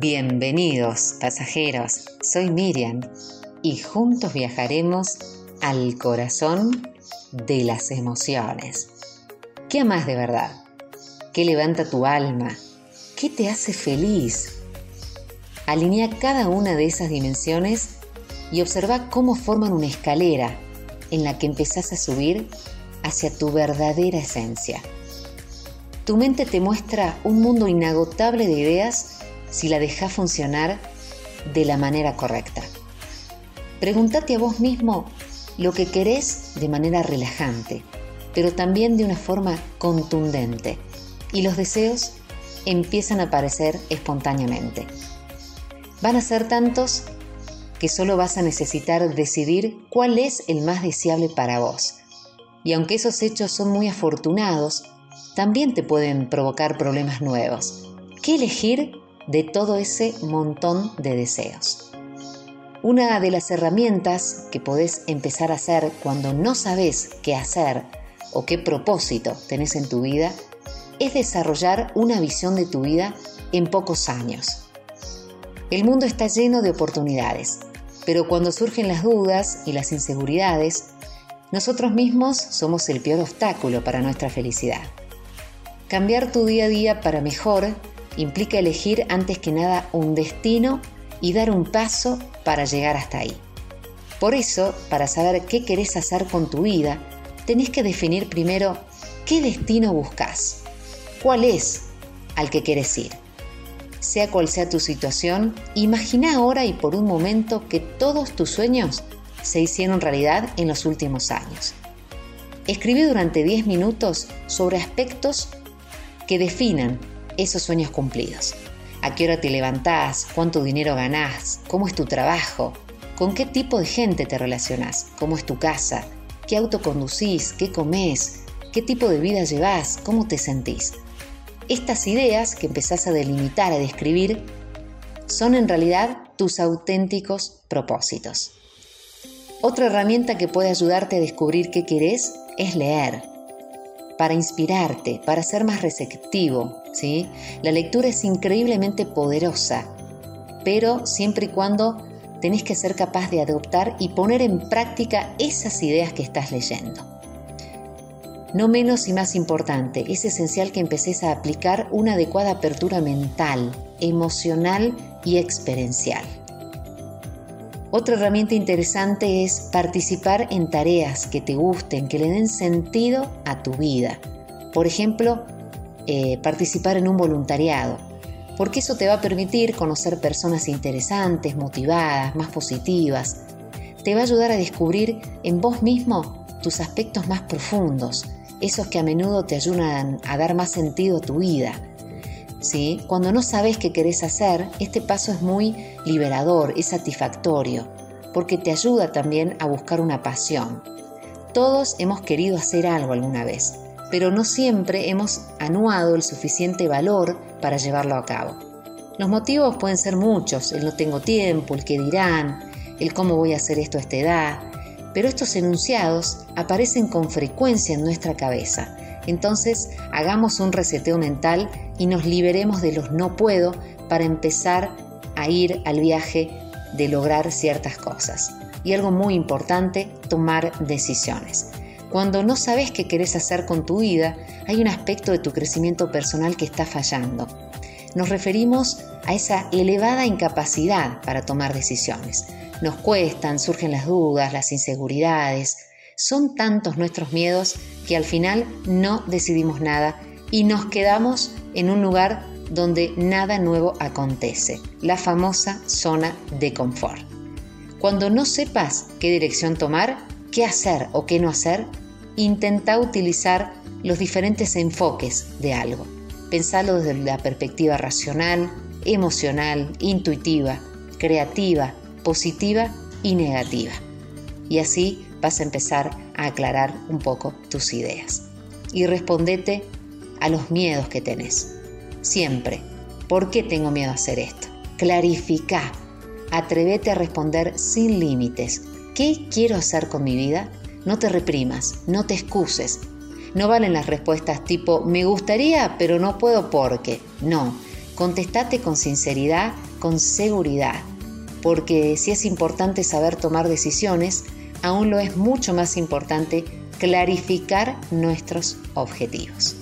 Bienvenidos pasajeros, soy Miriam y juntos viajaremos al corazón de las emociones. ¿Qué amas de verdad? ¿Qué levanta tu alma? ¿Qué te hace feliz? Alinea cada una de esas dimensiones y observa cómo forman una escalera en la que empezás a subir hacia tu verdadera esencia. Tu mente te muestra un mundo inagotable de ideas si la dejas funcionar de la manera correcta. Pregúntate a vos mismo lo que querés de manera relajante, pero también de una forma contundente, y los deseos empiezan a aparecer espontáneamente. Van a ser tantos que solo vas a necesitar decidir cuál es el más deseable para vos. Y aunque esos hechos son muy afortunados, también te pueden provocar problemas nuevos. ¿Qué elegir de todo ese montón de deseos. Una de las herramientas que podés empezar a hacer cuando no sabes qué hacer o qué propósito tenés en tu vida es desarrollar una visión de tu vida en pocos años. El mundo está lleno de oportunidades, pero cuando surgen las dudas y las inseguridades, nosotros mismos somos el peor obstáculo para nuestra felicidad. Cambiar tu día a día para mejor implica elegir antes que nada un destino y dar un paso para llegar hasta ahí. Por eso, para saber qué querés hacer con tu vida, tenés que definir primero qué destino buscas, cuál es al que querés ir. Sea cual sea tu situación, imagina ahora y por un momento que todos tus sueños se hicieron realidad en los últimos años. Escribe durante 10 minutos sobre aspectos que definan esos sueños cumplidos. ¿A qué hora te levantás? ¿Cuánto dinero ganás? ¿Cómo es tu trabajo? ¿Con qué tipo de gente te relacionás? ¿Cómo es tu casa? ¿Qué auto conducís? ¿Qué comés? ¿Qué tipo de vida llevás? ¿Cómo te sentís? Estas ideas que empezás a delimitar, a describir, son en realidad tus auténticos propósitos. Otra herramienta que puede ayudarte a descubrir qué querés es leer para inspirarte, para ser más receptivo. ¿sí? La lectura es increíblemente poderosa, pero siempre y cuando tenés que ser capaz de adoptar y poner en práctica esas ideas que estás leyendo. No menos y más importante, es esencial que empeces a aplicar una adecuada apertura mental, emocional y experiencial. Otra herramienta interesante es participar en tareas que te gusten, que le den sentido a tu vida. Por ejemplo, eh, participar en un voluntariado, porque eso te va a permitir conocer personas interesantes, motivadas, más positivas. Te va a ayudar a descubrir en vos mismo tus aspectos más profundos, esos que a menudo te ayudan a dar más sentido a tu vida. ¿Sí? Cuando no sabes qué querés hacer, este paso es muy liberador, es satisfactorio, porque te ayuda también a buscar una pasión. Todos hemos querido hacer algo alguna vez, pero no siempre hemos anuado el suficiente valor para llevarlo a cabo. Los motivos pueden ser muchos, el no tengo tiempo, el que dirán, el cómo voy a hacer esto a esta edad, pero estos enunciados aparecen con frecuencia en nuestra cabeza entonces hagamos un reseteo mental y nos liberemos de los no puedo para empezar a ir al viaje de lograr ciertas cosas. Y algo muy importante, tomar decisiones. Cuando no sabes qué querés hacer con tu vida, hay un aspecto de tu crecimiento personal que está fallando. Nos referimos a esa elevada incapacidad para tomar decisiones. Nos cuestan, surgen las dudas, las inseguridades, son tantos nuestros miedos que al final no decidimos nada y nos quedamos en un lugar donde nada nuevo acontece, la famosa zona de confort. Cuando no sepas qué dirección tomar, qué hacer o qué no hacer, intenta utilizar los diferentes enfoques de algo. Pensalo desde la perspectiva racional, emocional, intuitiva, creativa, positiva y negativa. Y así vas a empezar a aclarar un poco tus ideas. Y respondete a los miedos que tenés. Siempre. ¿Por qué tengo miedo a hacer esto? Clarifica. Atrévete a responder sin límites. ¿Qué quiero hacer con mi vida? No te reprimas, no te excuses. No valen las respuestas tipo me gustaría pero no puedo porque. No. Contestate con sinceridad, con seguridad, porque si es importante saber tomar decisiones, aún lo es mucho más importante clarificar nuestros objetivos.